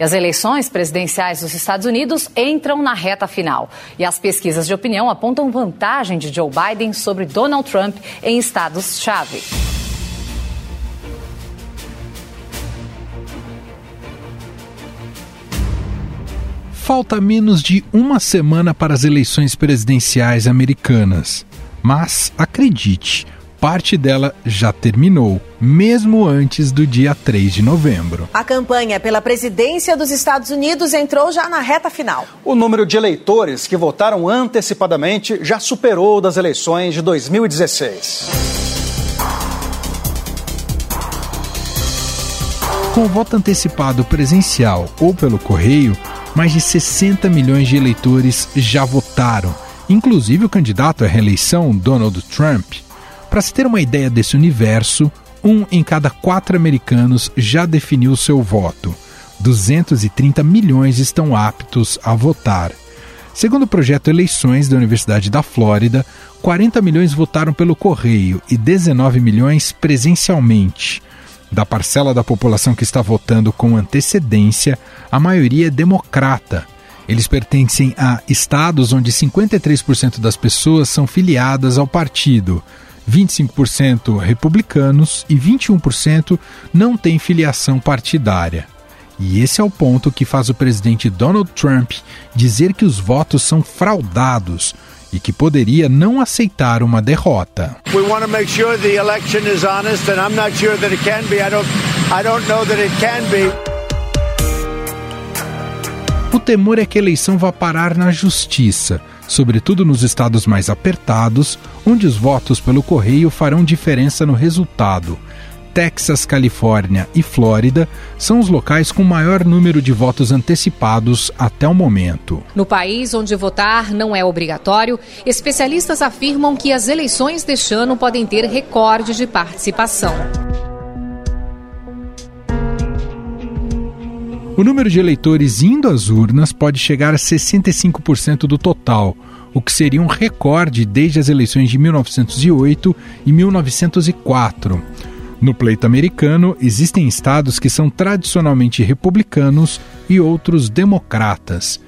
E as eleições presidenciais dos Estados Unidos entram na reta final. E as pesquisas de opinião apontam vantagem de Joe Biden sobre Donald Trump em estados-chave. Falta menos de uma semana para as eleições presidenciais americanas. Mas, acredite, parte dela já terminou, mesmo antes do dia 3 de novembro. A campanha pela presidência dos Estados Unidos entrou já na reta final. O número de eleitores que votaram antecipadamente já superou o das eleições de 2016. Com o voto antecipado presencial ou pelo correio, mais de 60 milhões de eleitores já votaram, inclusive o candidato à reeleição, Donald Trump. Para se ter uma ideia desse universo, um em cada quatro americanos já definiu seu voto. 230 milhões estão aptos a votar. Segundo o projeto Eleições da Universidade da Flórida, 40 milhões votaram pelo correio e 19 milhões presencialmente. Da parcela da população que está votando com antecedência, a maioria é democrata. Eles pertencem a estados onde 53% das pessoas são filiadas ao partido, 25% republicanos e 21% não têm filiação partidária. E esse é o ponto que faz o presidente Donald Trump dizer que os votos são fraudados e que poderia não aceitar uma derrota. We want to make sure the election is honest and I'm not sure that it can be. I don't I don't know that it can be. O temor é que a eleição vá parar na justiça, sobretudo nos estados mais apertados, onde os votos pelo correio farão diferença no resultado. Texas, Califórnia e Flórida são os locais com maior número de votos antecipados até o momento. No país onde votar não é obrigatório, especialistas afirmam que as eleições deste ano podem ter recorde de participação. O número de eleitores indo às urnas pode chegar a 65% do total, o que seria um recorde desde as eleições de 1908 e 1904. No pleito americano, existem estados que são tradicionalmente republicanos e outros democratas.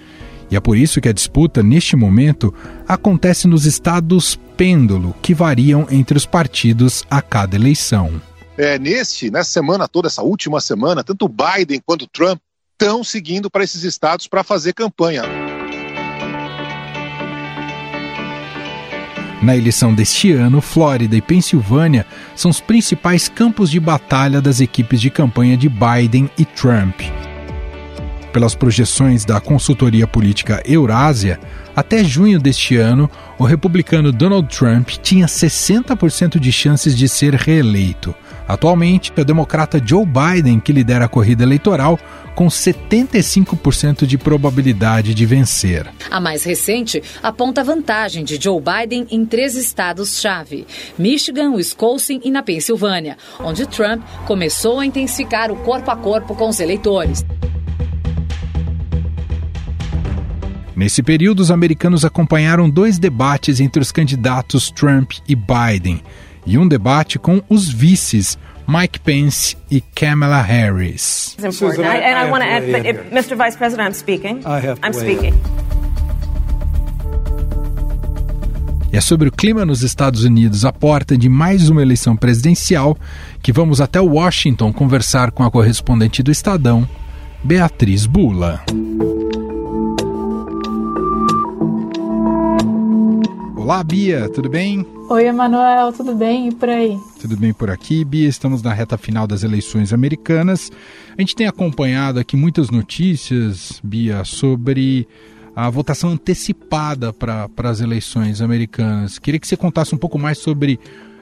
E é por isso que a disputa, neste momento, acontece nos estados pêndulo, que variam entre os partidos a cada eleição. É, nesse, nessa semana toda, essa última semana, tanto Biden quanto Trump estão seguindo para esses estados para fazer campanha. Na eleição deste ano, Flórida e Pensilvânia são os principais campos de batalha das equipes de campanha de Biden e Trump. Pelas projeções da consultoria política Eurásia, até junho deste ano, o republicano Donald Trump tinha 60% de chances de ser reeleito. Atualmente, é o democrata Joe Biden que lidera a corrida eleitoral com 75% de probabilidade de vencer. A mais recente aponta a vantagem de Joe Biden em três estados-chave: Michigan, Wisconsin e na Pensilvânia, onde Trump começou a intensificar o corpo a corpo com os eleitores. Nesse período, os americanos acompanharam dois debates entre os candidatos Trump e Biden e um debate com os vices Mike Pence e Kamala Harris. Susan, I, and I, I want to add, but if, Mr. Vice President, I'm speaking. I have I'm speaking. E é sobre o clima nos Estados Unidos, a porta de mais uma eleição presidencial, que vamos até Washington conversar com a correspondente do Estadão, Beatriz Bula. Olá, Bia, tudo bem? Oi, Emanuel, tudo bem? E por aí? Tudo bem por aqui, Bia? Estamos na reta final das eleições americanas. A gente tem acompanhado aqui muitas notícias, Bia, sobre a votação antecipada para as eleições americanas. Queria que você contasse um pouco mais sobre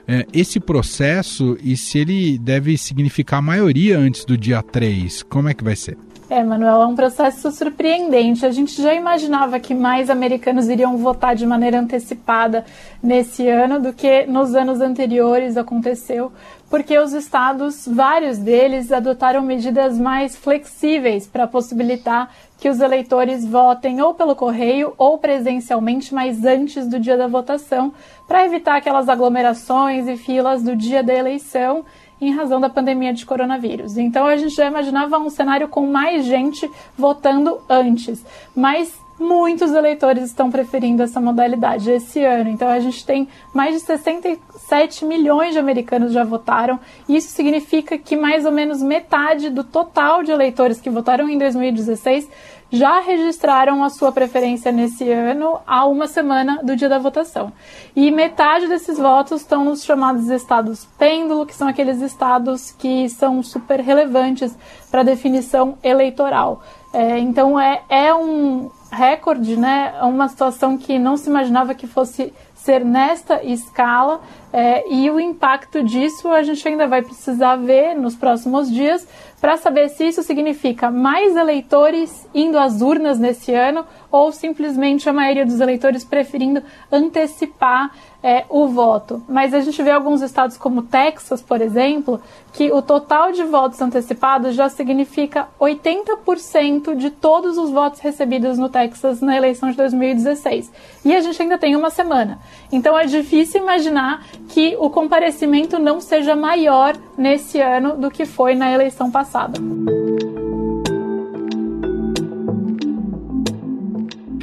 é, esse processo e se ele deve significar maioria antes do dia 3. Como é que vai ser? É, Manuel, é um processo surpreendente. A gente já imaginava que mais americanos iriam votar de maneira antecipada nesse ano do que nos anos anteriores aconteceu, porque os estados, vários deles, adotaram medidas mais flexíveis para possibilitar que os eleitores votem ou pelo correio ou presencialmente, mas antes do dia da votação, para evitar aquelas aglomerações e filas do dia da eleição em razão da pandemia de coronavírus. Então a gente já imaginava um cenário com mais gente votando antes, mas muitos eleitores estão preferindo essa modalidade esse ano. Então a gente tem mais de 67 milhões de americanos já votaram. Isso significa que mais ou menos metade do total de eleitores que votaram em 2016 já registraram a sua preferência nesse ano há uma semana do dia da votação. E metade desses votos estão nos chamados estados pêndulo, que são aqueles estados que são super relevantes para a definição eleitoral. É, então é, é um recorde, né? É uma situação que não se imaginava que fosse ser nesta escala é, e o impacto disso a gente ainda vai precisar ver nos próximos dias para saber se isso significa mais eleitores indo às urnas nesse ano ou simplesmente a maioria dos eleitores preferindo antecipar é, o voto. Mas a gente vê alguns estados como Texas, por exemplo, que o total de votos antecipados já significa 80% de todos os votos recebidos no Texas na eleição de 2016. E a gente ainda tem uma semana. Então é difícil imaginar que o comparecimento não seja maior nesse ano do que foi na eleição passada.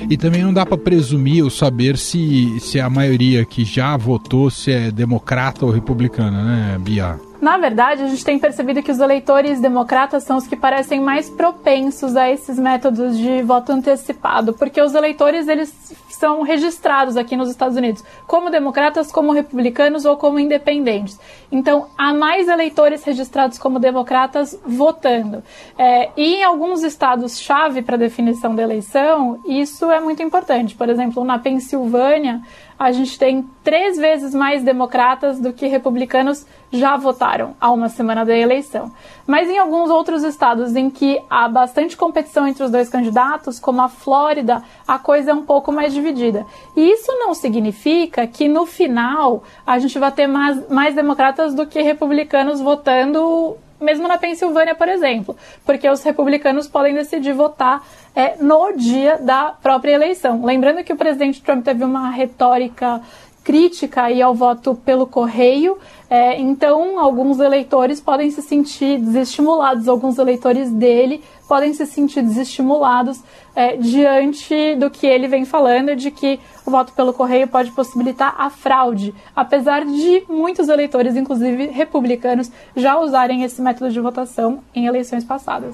E também não dá para presumir ou saber se, se a maioria que já votou se é democrata ou republicana, né, Bia? Na verdade, a gente tem percebido que os eleitores democratas são os que parecem mais propensos a esses métodos de voto antecipado, porque os eleitores eles são registrados aqui nos Estados Unidos como democratas, como republicanos ou como independentes. Então, há mais eleitores registrados como democratas votando. É, e em alguns estados-chave para definição da eleição, isso é muito importante. Por exemplo, na Pensilvânia, a gente tem três vezes mais democratas do que republicanos já votaram há uma semana da eleição. Mas em alguns outros estados em que há bastante competição entre os dois candidatos, como a Flórida, a coisa é um pouco mais dividida. E isso não significa que no final a gente vai ter mais, mais democratas do que republicanos votando mesmo na Pensilvânia, por exemplo, porque os republicanos podem decidir votar é, no dia da própria eleição. Lembrando que o presidente Trump teve uma retórica crítica aí ao voto pelo correio, é, então alguns eleitores podem se sentir desestimulados, alguns eleitores dele podem se sentir desestimulados é, diante do que ele vem falando de que o voto pelo correio pode possibilitar a fraude, apesar de muitos eleitores, inclusive republicanos, já usarem esse método de votação em eleições passadas.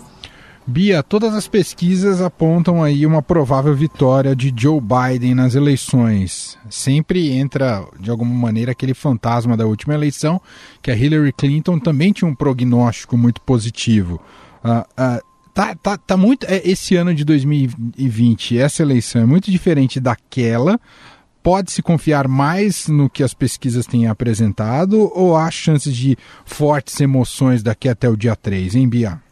Bia, todas as pesquisas apontam aí uma provável vitória de Joe Biden nas eleições. Sempre entra, de alguma maneira, aquele fantasma da última eleição, que a Hillary Clinton também tinha um prognóstico muito positivo. Uh, uh, tá, tá, tá muito. É, esse ano de 2020, essa eleição é muito diferente daquela. Pode-se confiar mais no que as pesquisas têm apresentado ou há chances de fortes emoções daqui até o dia 3, hein, Bia?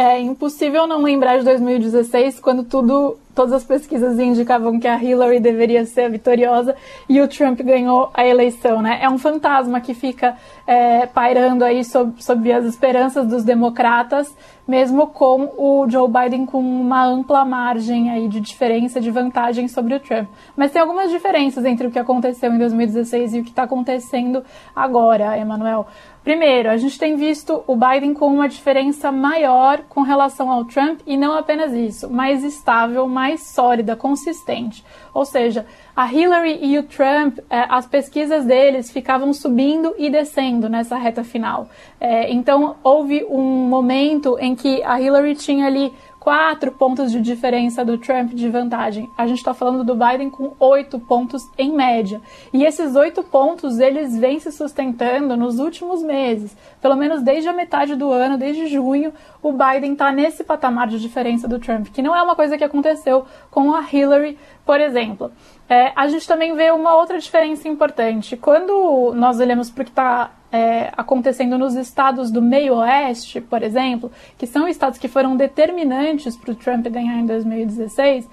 É impossível não lembrar de 2016, quando tudo, todas as pesquisas indicavam que a Hillary deveria ser a vitoriosa e o Trump ganhou a eleição, né? É um fantasma que fica é, pairando aí sob, sob as esperanças dos democratas, mesmo com o Joe Biden com uma ampla margem aí de diferença, de vantagem sobre o Trump. Mas tem algumas diferenças entre o que aconteceu em 2016 e o que está acontecendo agora, Emanuel. Primeiro, a gente tem visto o Biden com uma diferença maior com relação ao Trump e não apenas isso, mais estável, mais sólida, consistente. Ou seja, a Hillary e o Trump, eh, as pesquisas deles ficavam subindo e descendo nessa reta final. Eh, então, houve um momento em que a Hillary tinha ali quatro pontos de diferença do Trump de vantagem. A gente está falando do Biden com oito pontos em média. E esses oito pontos, eles vêm se sustentando nos últimos meses. Pelo menos desde a metade do ano, desde junho, o Biden está nesse patamar de diferença do Trump, que não é uma coisa que aconteceu com a Hillary, por exemplo. É, a gente também vê uma outra diferença importante. Quando nós olhamos para o que está é, acontecendo nos estados do meio oeste, por exemplo, que são estados que foram determinantes para o Trump ganhar em 2016,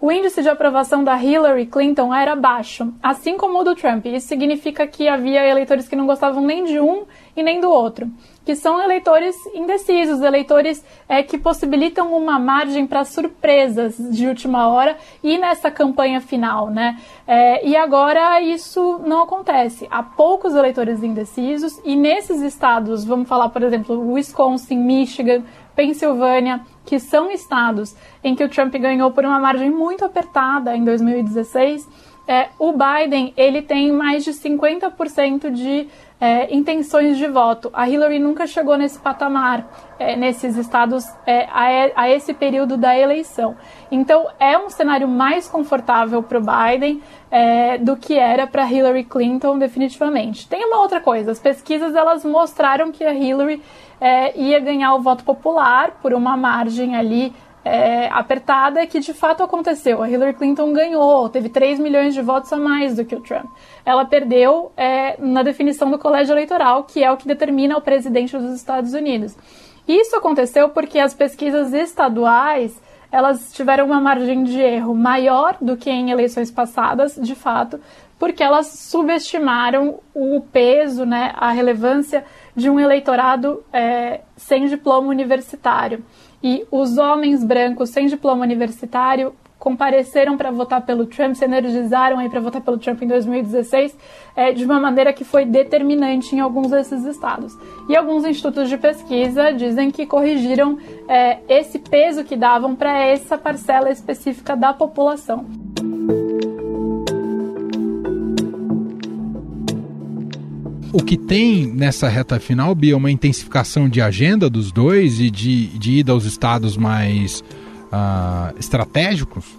o índice de aprovação da Hillary Clinton era baixo, assim como o do Trump. Isso significa que havia eleitores que não gostavam nem de um e nem do outro, que são eleitores indecisos, eleitores é, que possibilitam uma margem para surpresas de última hora e nessa campanha final, né? É, e agora isso não acontece. Há poucos eleitores indecisos e nesses estados, vamos falar, por exemplo, Wisconsin, Michigan, Pensilvânia, que são estados em que o Trump ganhou por uma margem muito apertada em 2016, é, o Biden ele tem mais de 50% de é, intenções de voto. A Hillary nunca chegou nesse patamar, é, nesses estados, é, a, a, esse período da eleição. Então, é um cenário mais confortável para o Biden é, do que era para Hillary Clinton, definitivamente. Tem uma outra coisa: as pesquisas elas mostraram que a Hillary é, ia ganhar o voto popular por uma margem ali é, apertada que de fato aconteceu. A Hillary Clinton ganhou, teve 3 milhões de votos a mais do que o Trump. Ela perdeu é, na definição do colégio eleitoral, que é o que determina o presidente dos Estados Unidos. Isso aconteceu porque as pesquisas estaduais elas tiveram uma margem de erro maior do que em eleições passadas, de fato, porque elas subestimaram o peso, né, a relevância de um eleitorado é, sem diploma universitário. E os homens brancos sem diploma universitário compareceram para votar pelo Trump, se energizaram aí para votar pelo Trump em 2016, é, de uma maneira que foi determinante em alguns desses estados. E alguns institutos de pesquisa dizem que corrigiram é, esse peso que davam para essa parcela específica da população. O que tem nessa reta final, Bia, é uma intensificação de agenda dos dois e de, de ida aos estados mais uh, estratégicos?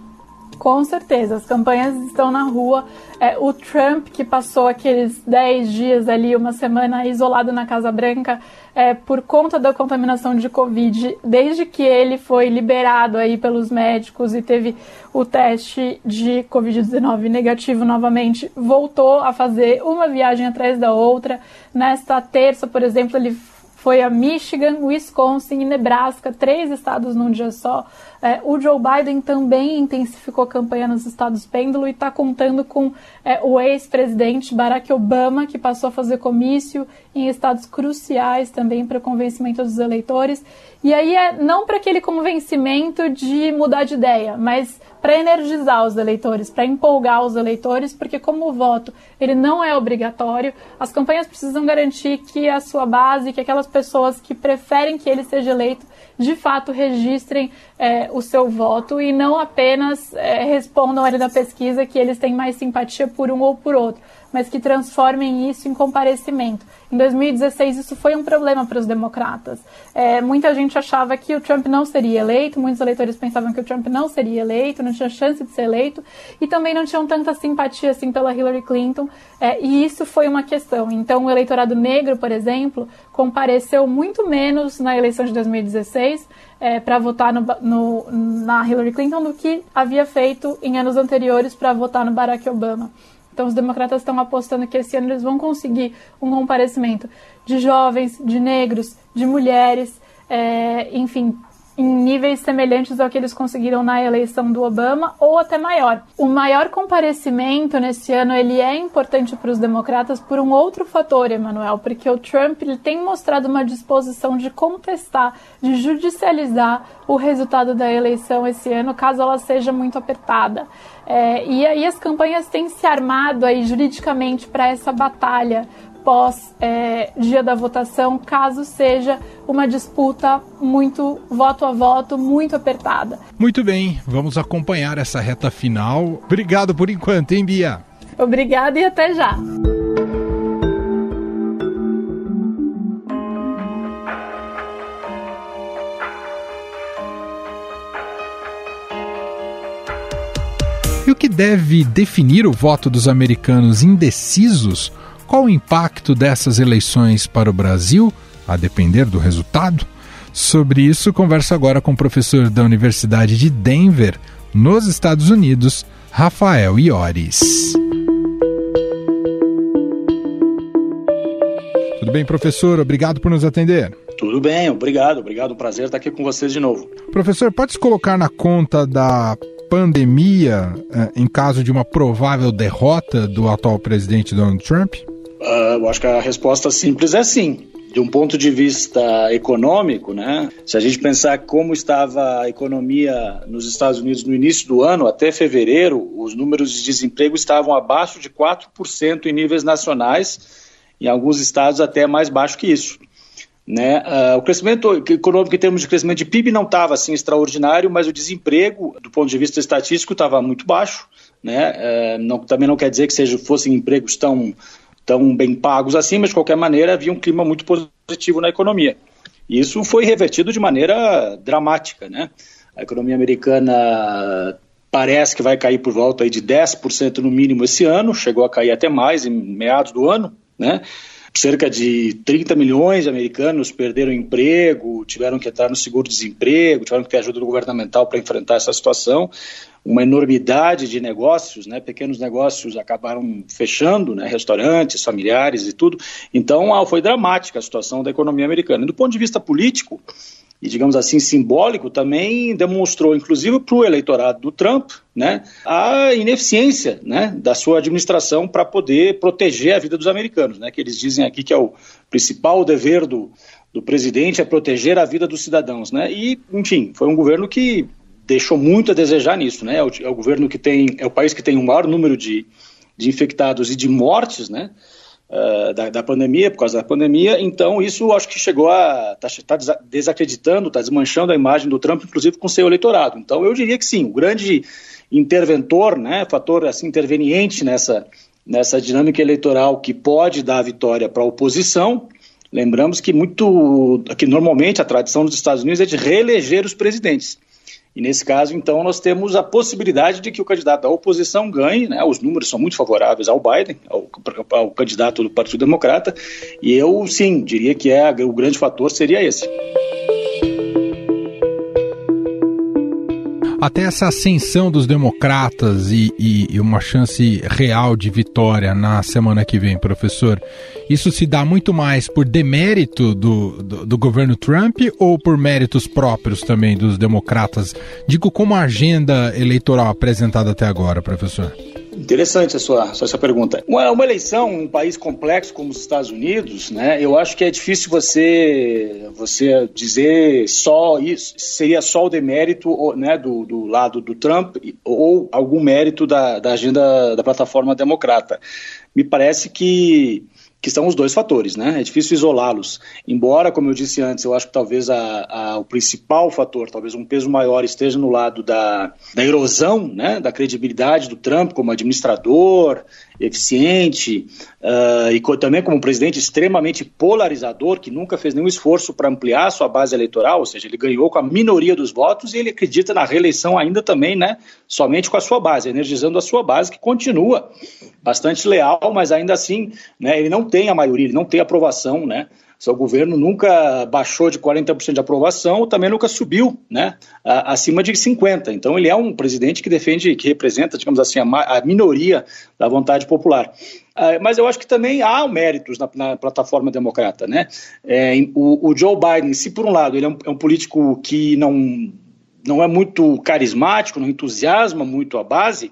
Com certeza, as campanhas estão na rua. É, o Trump, que passou aqueles 10 dias ali, uma semana isolado na Casa Branca, é, por conta da contaminação de Covid, desde que ele foi liberado aí pelos médicos e teve o teste de Covid-19 negativo novamente, voltou a fazer uma viagem atrás da outra. Nesta terça, por exemplo, ele foi a Michigan, Wisconsin e Nebraska, três estados num dia só. É, o Joe Biden também intensificou a campanha nos estados pêndulo e está contando com é, o ex-presidente Barack Obama, que passou a fazer comício em estados cruciais também para o convencimento dos eleitores. E aí é não para aquele convencimento de mudar de ideia, mas para energizar os eleitores, para empolgar os eleitores, porque como o voto ele não é obrigatório, as campanhas precisam garantir que a sua base, que aquelas pessoas que preferem que ele seja eleito, de fato registrem é, o seu voto e não apenas é, respondam ali na pesquisa que eles têm mais simpatia por um ou por outro mas que transformem isso em comparecimento. Em 2016, isso foi um problema para os democratas. É, muita gente achava que o Trump não seria eleito, muitos eleitores pensavam que o Trump não seria eleito, não tinha chance de ser eleito, e também não tinham tanta simpatia assim pela Hillary Clinton, é, e isso foi uma questão. Então, o eleitorado negro, por exemplo, compareceu muito menos na eleição de 2016 é, para votar no, no, na Hillary Clinton do que havia feito em anos anteriores para votar no Barack Obama. Então, os democratas estão apostando que esse ano eles vão conseguir um comparecimento de jovens, de negros, de mulheres, é, enfim, em níveis semelhantes ao que eles conseguiram na eleição do Obama ou até maior. O maior comparecimento nesse ano ele é importante para os democratas por um outro fator, Emanuel, porque o Trump ele tem mostrado uma disposição de contestar, de judicializar o resultado da eleição esse ano, caso ela seja muito apertada. É, e aí as campanhas têm se armado aí juridicamente para essa batalha pós é, dia da votação, caso seja uma disputa muito voto a voto, muito apertada. Muito bem, vamos acompanhar essa reta final. Obrigado por enquanto, hein, Bia? Obrigada e até já. E o que deve definir o voto dos americanos indecisos qual o impacto dessas eleições para o Brasil, a depender do resultado? Sobre isso, converso agora com o professor da Universidade de Denver, nos Estados Unidos, Rafael Iores. Tudo bem, professor? Obrigado por nos atender. Tudo bem, obrigado, obrigado. Um prazer estar aqui com vocês de novo. Professor, pode se colocar na conta da pandemia uh, em caso de uma provável derrota do atual presidente Donald Trump? Uh, eu acho que a resposta simples é sim. De um ponto de vista econômico, né? Se a gente pensar como estava a economia nos Estados Unidos no início do ano, até fevereiro, os números de desemprego estavam abaixo de 4% em níveis nacionais, em alguns estados até mais baixo que isso. Né? Uh, o crescimento econômico em termos de crescimento de PIB não estava assim extraordinário, mas o desemprego, do ponto de vista estatístico, estava muito baixo. Né? Uh, não, também não quer dizer que seja, fossem empregos tão, tão bem pagos assim, mas de qualquer maneira havia um clima muito positivo na economia. E isso foi revertido de maneira dramática. Né? A economia americana parece que vai cair por volta aí de 10% no mínimo esse ano, chegou a cair até mais em meados do ano. Né? cerca de 30 milhões de americanos perderam emprego, tiveram que entrar no seguro-desemprego, tiveram que ter ajuda governamental para enfrentar essa situação. Uma enormidade de negócios, né, pequenos negócios acabaram fechando, né, restaurantes, familiares e tudo. Então, ah, foi dramática a situação da economia americana. E do ponto de vista político, e, digamos assim, simbólico, também demonstrou, inclusive para o eleitorado do Trump, né, a ineficiência né, da sua administração para poder proteger a vida dos americanos. Né, que eles dizem aqui que é o principal dever do, do presidente é proteger a vida dos cidadãos. Né, e, enfim, foi um governo que deixou muito a desejar nisso. Né, é o, é o governo que tem, é o país que tem o maior número de, de infectados e de mortes, né? uh, da, da, pandemia, por causa da pandemia, então isso acho que chegou a. está tá desacreditando, está desmanchando a imagem do Trump, inclusive com seu eleitorado. Então eu diria que sim, o grande interventor, né, fator assim, interveniente nessa, nessa dinâmica eleitoral que pode dar a vitória para a oposição. Lembramos que muito, que normalmente a tradição dos Estados Unidos é de reeleger os presidentes. E nesse caso, então, nós temos a possibilidade de que o candidato da oposição ganhe, né? os números são muito favoráveis ao Biden, ao, ao candidato do Partido Democrata, e eu, sim, diria que é, o grande fator seria esse. Até essa ascensão dos democratas e, e, e, uma chance real de vitória na semana que vem, professor, isso se dá muito mais por demérito do, do, do governo Trump ou por méritos próprios também dos democratas? Digo como a agenda eleitoral apresentada até agora, professor. Interessante a sua, sua pergunta. Uma, uma eleição, um país complexo como os Estados Unidos, né, eu acho que é difícil você, você dizer só isso, seria só o demérito né, do, do lado do Trump ou algum mérito da, da agenda da plataforma democrata. Me parece que que são os dois fatores, né? É difícil isolá-los. Embora, como eu disse antes, eu acho que talvez a, a, o principal fator, talvez um peso maior, esteja no lado da, da erosão, né? Da credibilidade do Trump como administrador, eficiente uh, e co também como um presidente extremamente polarizador, que nunca fez nenhum esforço para ampliar sua base eleitoral, ou seja, ele ganhou com a minoria dos votos e ele acredita na reeleição ainda também, né, somente com a sua base, energizando a sua base, que continua bastante leal, mas ainda assim, né, ele não tem a maioria, ele não tem aprovação, né, seu governo nunca baixou de 40% de aprovação, também nunca subiu né, acima de 50%. Então, ele é um presidente que defende, que representa, digamos assim, a, a minoria da vontade popular. Uh, mas eu acho que também há méritos na, na plataforma democrata. Né? É, o, o, Joe Biden, se por um lado ele é um, é um político que não, não é muito carismático, não entusiasma muito a base,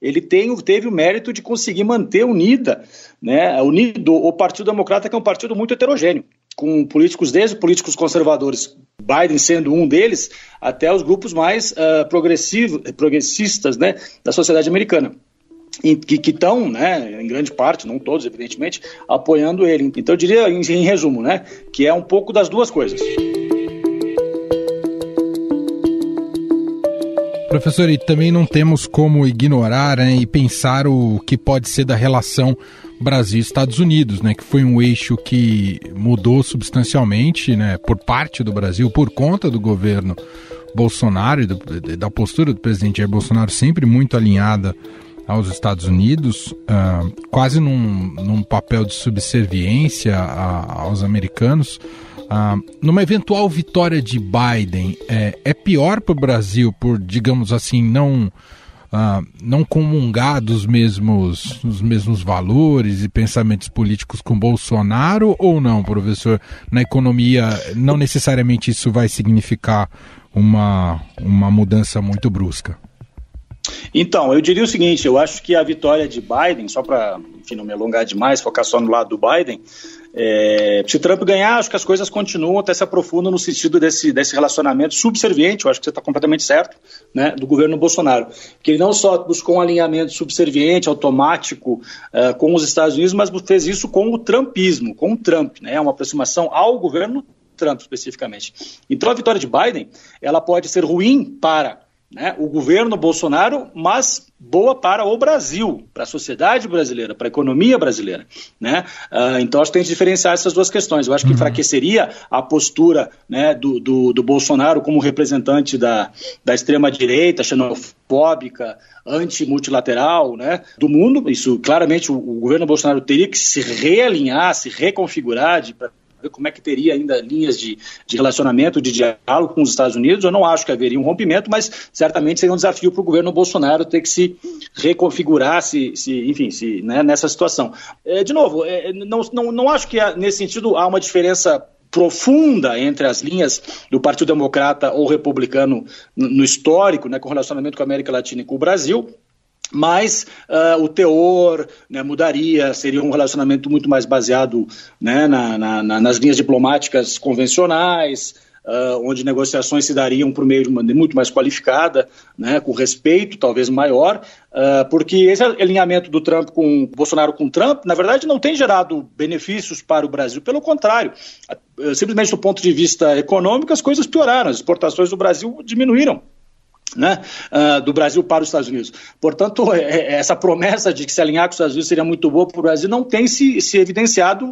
ele tem, teve o mérito de conseguir manter unida, né, unido o Partido Democrata, que é um partido muito heterogêneo, com políticos desde políticos conservadores, Biden sendo um deles, até os grupos mais uh, progressivos, progressistas né, da sociedade americana que estão, né, em grande parte, não todos, evidentemente, apoiando ele. Então, eu diria, em, em resumo, né, que é um pouco das duas coisas. Professor, e também não temos como ignorar né, e pensar o que pode ser da relação Brasil-Estados Unidos, né, que foi um eixo que mudou substancialmente né, por parte do Brasil, por conta do governo Bolsonaro e da postura do presidente Jair Bolsonaro sempre muito alinhada aos Estados Unidos, uh, quase num, num, papel de subserviência a, aos americanos. Ah, numa eventual vitória de Biden, é, é pior para o Brasil por, digamos assim, não, ah, não comungar dos mesmos, dos mesmos valores e pensamentos políticos com Bolsonaro ou não, professor? Na economia, não necessariamente isso vai significar uma, uma mudança muito brusca. Então, eu diria o seguinte: eu acho que a vitória de Biden, só para não me alongar demais, focar só no lado do Biden, é, se Trump ganhar, acho que as coisas continuam até se aprofundam no sentido desse, desse relacionamento subserviente, eu acho que você está completamente certo, né, do governo Bolsonaro. Que ele não só buscou um alinhamento subserviente, automático uh, com os Estados Unidos, mas fez isso com o Trumpismo, com o Trump, né, uma aproximação ao governo Trump especificamente. Então a vitória de Biden, ela pode ser ruim para né, o governo Bolsonaro, mas boa para o Brasil, para a sociedade brasileira, para a economia brasileira. Né? Uh, então, acho que tem que diferenciar essas duas questões. Eu acho que uhum. enfraqueceria a postura né, do, do, do, Bolsonaro como representante da, da extrema-direita, xenofóbica, anti-multilateral né, do mundo. Isso, claramente, o, o governo Bolsonaro teria que se realinhar, se reconfigurar de ver como é que teria ainda linhas de, de relacionamento, de diálogo com os Estados Unidos. Eu não acho que haveria um rompimento, mas certamente seria um desafio para o governo Bolsonaro ter que se reconfigurar, se, se enfim, se, né, nessa situação. É, de novo, é, não, não, não acho que nesse sentido há uma diferença profunda entre as linhas do Partido Democrata ou Republicano no histórico, né, com relacionamento com a América Latina e com o Brasil mas uh, o teor né, mudaria, seria um relacionamento muito mais baseado né, na, na, nas linhas diplomáticas convencionais, uh, onde negociações se dariam por meio de uma muito mais qualificada, né, com respeito talvez maior, uh, porque esse alinhamento do Trump com Bolsonaro com Trump, na verdade, não tem gerado benefícios para o Brasil, pelo contrário, simplesmente do ponto de vista econômico, as coisas pioraram, as exportações do Brasil diminuíram né, uh, do Brasil para os Estados Unidos. Portanto, é, é, essa promessa de que se alinhar com os Estados Unidos seria muito boa para o Brasil não tem se, se evidenciado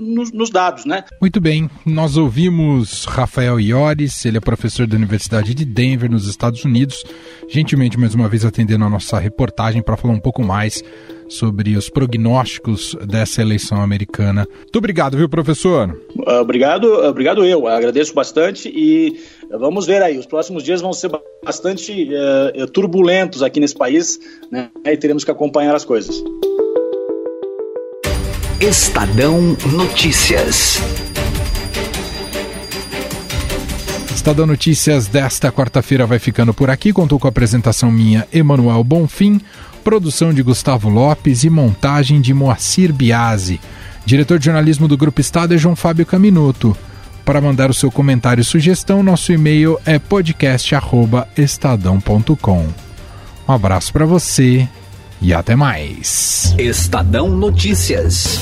nos, nos, dados, né? Muito bem, nós ouvimos Rafael Iores, ele é professor da Universidade de Denver, nos Estados Unidos, gentilmente mais uma vez atendendo a nossa reportagem para falar um pouco mais sobre os prognósticos dessa eleição americana. Muito obrigado, viu, professor? Obrigado, obrigado eu. Agradeço bastante e vamos ver aí. Os próximos dias vão ser bastante uh, turbulentos aqui nesse país, né? E teremos que acompanhar as coisas. Estadão Notícias. Estadão Notícias desta quarta-feira vai ficando por aqui. Contou com a apresentação minha, Emanuel Bonfim, produção de Gustavo Lopes e montagem de Moacir Biasi. Diretor de jornalismo do Grupo Estado é João Fábio Caminuto. Para mandar o seu comentário e sugestão, nosso e-mail é podcast@estadão.com. Um abraço para você e até mais. Estadão Notícias.